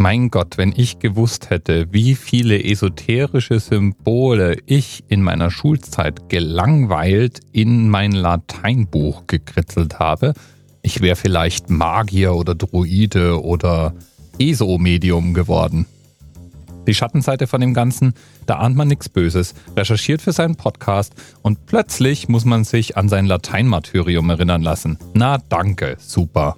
Mein Gott, wenn ich gewusst hätte, wie viele esoterische Symbole ich in meiner Schulzeit gelangweilt in mein Lateinbuch gekritzelt habe, ich wäre vielleicht Magier oder Druide oder ESO-Medium geworden. Die Schattenseite von dem Ganzen, da ahnt man nichts Böses, recherchiert für seinen Podcast und plötzlich muss man sich an sein Lateinmartyrium erinnern lassen. Na danke, super.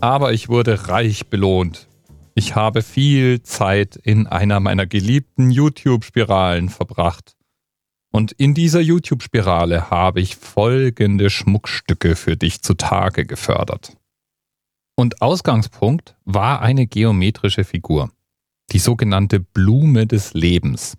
Aber ich wurde reich belohnt ich habe viel Zeit in einer meiner geliebten YouTube-Spiralen verbracht. Und in dieser YouTube-Spirale habe ich folgende Schmuckstücke für dich zutage gefördert. Und Ausgangspunkt war eine geometrische Figur, die sogenannte Blume des Lebens.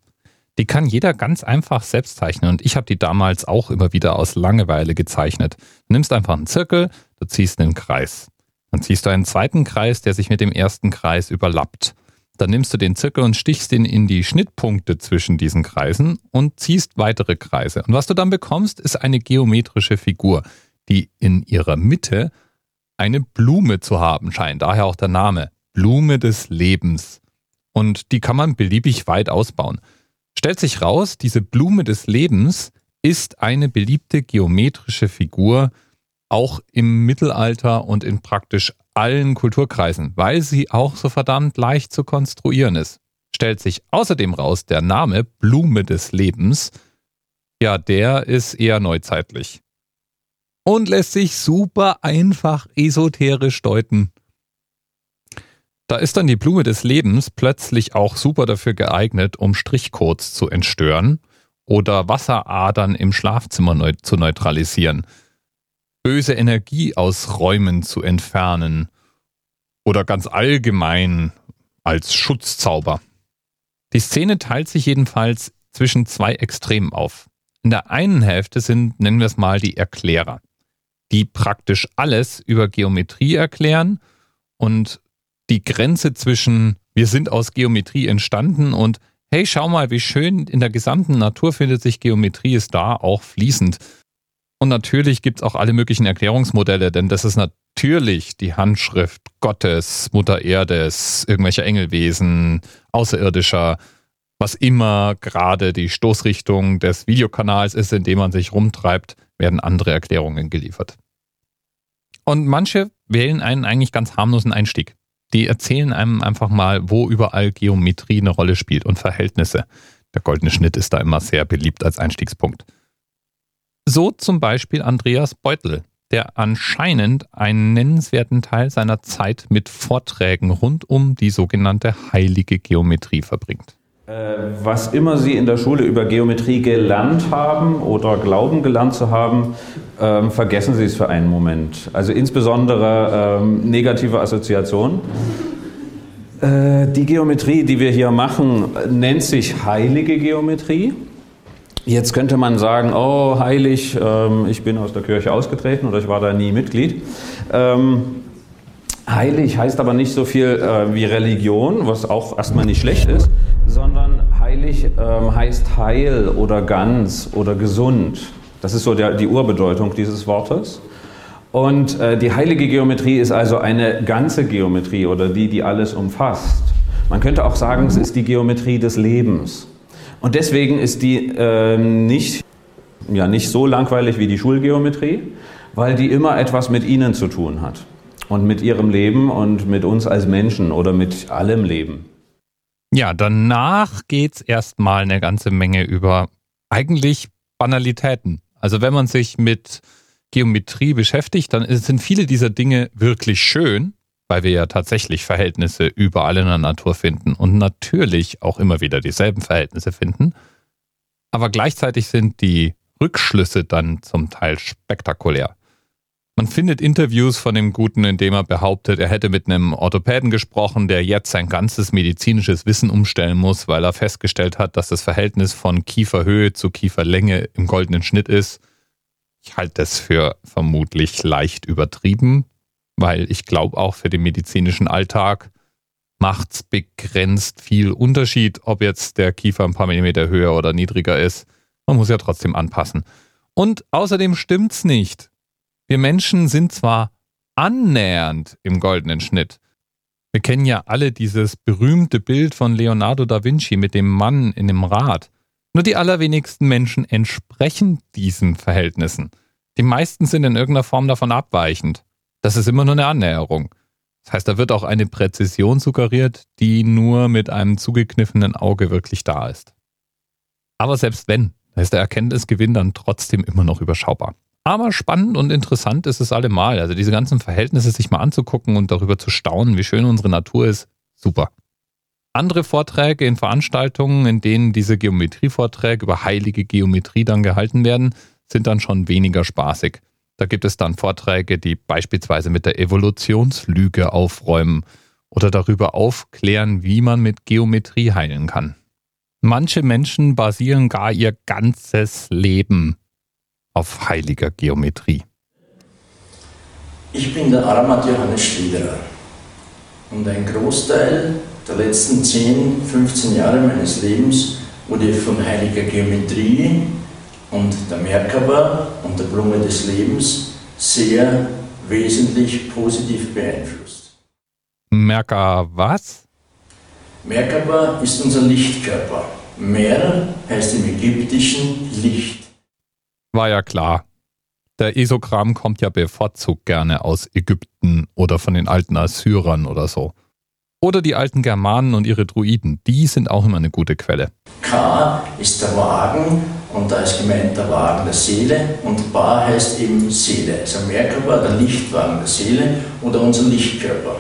Die kann jeder ganz einfach selbst zeichnen und ich habe die damals auch immer wieder aus Langeweile gezeichnet. Du nimmst einfach einen Zirkel, du ziehst einen Kreis. Dann ziehst du einen zweiten Kreis, der sich mit dem ersten Kreis überlappt. Dann nimmst du den Zirkel und stichst ihn in die Schnittpunkte zwischen diesen Kreisen und ziehst weitere Kreise. Und was du dann bekommst, ist eine geometrische Figur, die in ihrer Mitte eine Blume zu haben scheint. Daher auch der Name. Blume des Lebens. Und die kann man beliebig weit ausbauen. Stellt sich raus, diese Blume des Lebens ist eine beliebte geometrische Figur, auch im Mittelalter und in praktisch allen Kulturkreisen, weil sie auch so verdammt leicht zu konstruieren ist. Stellt sich außerdem raus, der Name Blume des Lebens, ja, der ist eher neuzeitlich. Und lässt sich super einfach esoterisch deuten. Da ist dann die Blume des Lebens plötzlich auch super dafür geeignet, um Strichcodes zu entstören oder Wasseradern im Schlafzimmer neu zu neutralisieren böse Energie aus Räumen zu entfernen oder ganz allgemein als Schutzzauber. Die Szene teilt sich jedenfalls zwischen zwei Extremen auf. In der einen Hälfte sind, nennen wir es mal, die Erklärer, die praktisch alles über Geometrie erklären und die Grenze zwischen wir sind aus Geometrie entstanden und hey, schau mal, wie schön in der gesamten Natur findet sich Geometrie ist da auch fließend und natürlich gibt es auch alle möglichen Erklärungsmodelle, denn das ist natürlich die Handschrift Gottes, Mutter Erdes, irgendwelcher Engelwesen, Außerirdischer, was immer gerade die Stoßrichtung des Videokanals ist, in dem man sich rumtreibt, werden andere Erklärungen geliefert. Und manche wählen einen eigentlich ganz harmlosen Einstieg. Die erzählen einem einfach mal, wo überall Geometrie eine Rolle spielt und Verhältnisse. Der goldene Schnitt ist da immer sehr beliebt als Einstiegspunkt. So zum Beispiel Andreas Beutel, der anscheinend einen nennenswerten Teil seiner Zeit mit Vorträgen rund um die sogenannte heilige Geometrie verbringt. Äh, was immer Sie in der Schule über Geometrie gelernt haben oder glauben gelernt zu haben, ähm, vergessen Sie es für einen Moment. Also insbesondere ähm, negative Assoziationen. Äh, die Geometrie, die wir hier machen, nennt sich heilige Geometrie. Jetzt könnte man sagen, oh heilig, ähm, ich bin aus der Kirche ausgetreten oder ich war da nie Mitglied. Ähm, heilig heißt aber nicht so viel äh, wie Religion, was auch erstmal nicht schlecht ist, sondern heilig ähm, heißt heil oder ganz oder gesund. Das ist so die Urbedeutung dieses Wortes. Und äh, die heilige Geometrie ist also eine ganze Geometrie oder die, die alles umfasst. Man könnte auch sagen, es ist die Geometrie des Lebens. Und deswegen ist die äh, nicht, ja, nicht so langweilig wie die Schulgeometrie, weil die immer etwas mit Ihnen zu tun hat. Und mit Ihrem Leben und mit uns als Menschen oder mit allem Leben. Ja, danach geht es erstmal eine ganze Menge über eigentlich Banalitäten. Also wenn man sich mit Geometrie beschäftigt, dann sind viele dieser Dinge wirklich schön, weil wir ja tatsächlich Verhältnisse überall in der Natur finden und natürlich auch immer wieder dieselben Verhältnisse finden. Aber gleichzeitig sind die Rückschlüsse dann zum Teil spektakulär. Man findet Interviews von dem Guten, in dem er behauptet, er hätte mit einem Orthopäden gesprochen, der jetzt sein ganzes medizinisches Wissen umstellen muss, weil er festgestellt hat, dass das Verhältnis von Kieferhöhe zu Kieferlänge im goldenen Schnitt ist. Ich halte das für vermutlich leicht übertrieben, weil ich glaube auch für den medizinischen Alltag macht es begrenzt viel Unterschied, ob jetzt der Kiefer ein paar Millimeter höher oder niedriger ist. Man muss ja trotzdem anpassen. Und außerdem stimmt's nicht. Wir Menschen sind zwar annähernd im goldenen Schnitt. Wir kennen ja alle dieses berühmte Bild von Leonardo da Vinci mit dem Mann in dem Rad. Nur die allerwenigsten Menschen entsprechen diesen Verhältnissen. Die meisten sind in irgendeiner Form davon abweichend. Das ist immer nur eine Annäherung. Das heißt, da wird auch eine Präzision suggeriert, die nur mit einem zugekniffenen Auge wirklich da ist. Aber selbst wenn, da ist der Erkenntnisgewinn dann trotzdem immer noch überschaubar. Aber spannend und interessant ist es allemal. Also diese ganzen Verhältnisse sich mal anzugucken und darüber zu staunen, wie schön unsere Natur ist, super. Andere Vorträge in Veranstaltungen, in denen diese Geometrievorträge über heilige Geometrie dann gehalten werden, sind dann schon weniger spaßig. Da gibt es dann Vorträge, die beispielsweise mit der Evolutionslüge aufräumen oder darüber aufklären, wie man mit Geometrie heilen kann. Manche Menschen basieren gar ihr ganzes Leben auf heiliger Geometrie. Ich bin der Aramat Johannes Schliederer und ein Großteil der letzten 10, 15 Jahre meines Lebens wurde von heiliger Geometrie und der Merkaba und der Blume des Lebens sehr wesentlich positiv beeinflusst. Merkaba was? Merkaba ist unser Lichtkörper. Mer heißt im Ägyptischen Licht. War ja klar. Der Esogramm kommt ja bevorzugt gerne aus Ägypten oder von den alten Assyrern oder so. Oder die alten Germanen und ihre Druiden, die sind auch immer eine gute Quelle. K ist der Wagen und da ist gemeint der Wagen der Seele und Ba heißt eben Seele. Also Merkaba, der Lichtwagen der Seele oder unser Lichtkörper,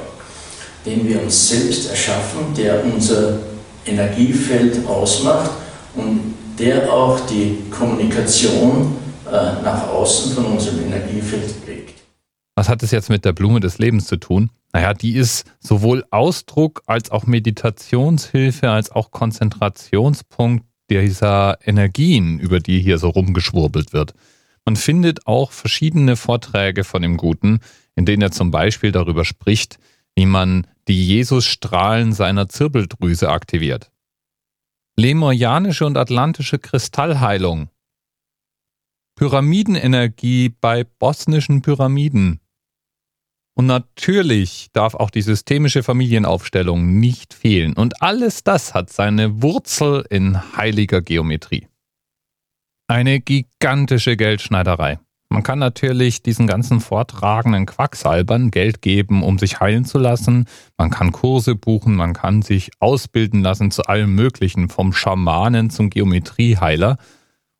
den wir uns selbst erschaffen, der unser Energiefeld ausmacht und der auch die Kommunikation äh, nach außen von unserem Energiefeld prägt. Was hat es jetzt mit der Blume des Lebens zu tun? Naja, die ist sowohl Ausdruck als auch Meditationshilfe, als auch Konzentrationspunkt dieser Energien, über die hier so rumgeschwurbelt wird. Man findet auch verschiedene Vorträge von dem Guten, in denen er zum Beispiel darüber spricht, wie man die Jesusstrahlen seiner Zirbeldrüse aktiviert. Lemurianische und atlantische Kristallheilung Pyramidenenergie bei bosnischen Pyramiden. Und natürlich darf auch die systemische Familienaufstellung nicht fehlen. Und alles das hat seine Wurzel in heiliger Geometrie. Eine gigantische Geldschneiderei. Man kann natürlich diesen ganzen vortragenden Quacksalbern Geld geben, um sich heilen zu lassen. Man kann Kurse buchen, man kann sich ausbilden lassen zu allem Möglichen, vom Schamanen zum Geometrieheiler.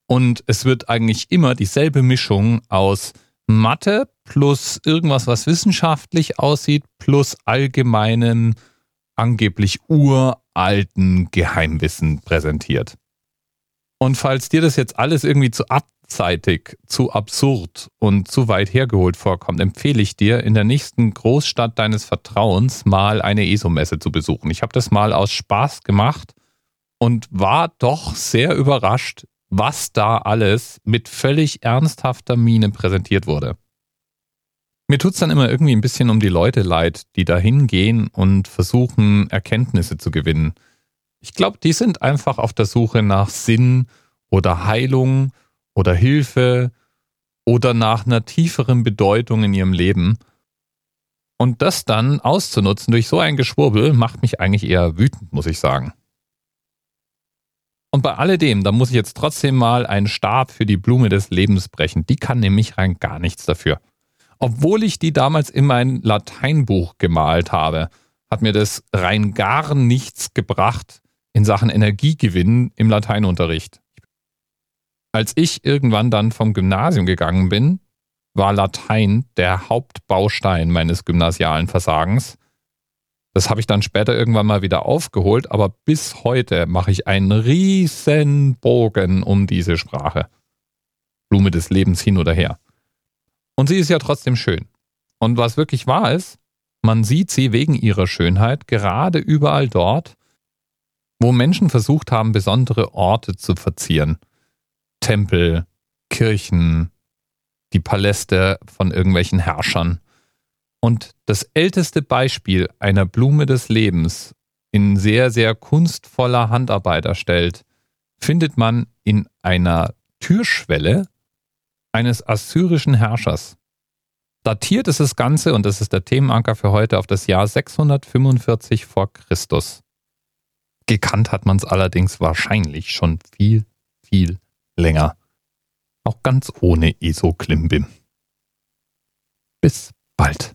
Und es wird eigentlich immer dieselbe Mischung aus Mathe plus irgendwas, was wissenschaftlich aussieht, plus allgemeinem, angeblich uralten Geheimwissen präsentiert. Und falls dir das jetzt alles irgendwie zu abseitig, zu absurd und zu weit hergeholt vorkommt, empfehle ich dir, in der nächsten Großstadt deines Vertrauens mal eine ESO-Messe zu besuchen. Ich habe das mal aus Spaß gemacht und war doch sehr überrascht, was da alles mit völlig ernsthafter Miene präsentiert wurde. Mir tut es dann immer irgendwie ein bisschen um die Leute leid, die da hingehen und versuchen, Erkenntnisse zu gewinnen. Ich glaube, die sind einfach auf der Suche nach Sinn oder Heilung oder Hilfe oder nach einer tieferen Bedeutung in ihrem Leben. Und das dann auszunutzen durch so ein Geschwurbel macht mich eigentlich eher wütend, muss ich sagen. Und bei alledem, da muss ich jetzt trotzdem mal einen Stab für die Blume des Lebens brechen. Die kann nämlich rein gar nichts dafür. Obwohl ich die damals in mein Lateinbuch gemalt habe, hat mir das rein gar nichts gebracht in Sachen Energiegewinn im Lateinunterricht. Als ich irgendwann dann vom Gymnasium gegangen bin, war Latein der Hauptbaustein meines gymnasialen Versagens das habe ich dann später irgendwann mal wieder aufgeholt, aber bis heute mache ich einen riesen Bogen um diese Sprache. Blume des Lebens hin oder her. Und sie ist ja trotzdem schön. Und was wirklich wahr ist, man sieht sie wegen ihrer Schönheit gerade überall dort, wo Menschen versucht haben, besondere Orte zu verzieren. Tempel, Kirchen, die Paläste von irgendwelchen Herrschern. Und das älteste Beispiel einer Blume des Lebens in sehr, sehr kunstvoller Handarbeit erstellt, findet man in einer Türschwelle eines assyrischen Herrschers. Datiert ist das Ganze, und das ist der Themenanker für heute, auf das Jahr 645 vor Christus. Gekannt hat man es allerdings wahrscheinlich schon viel, viel länger. Auch ganz ohne ESO-Klimbim. Bis bald.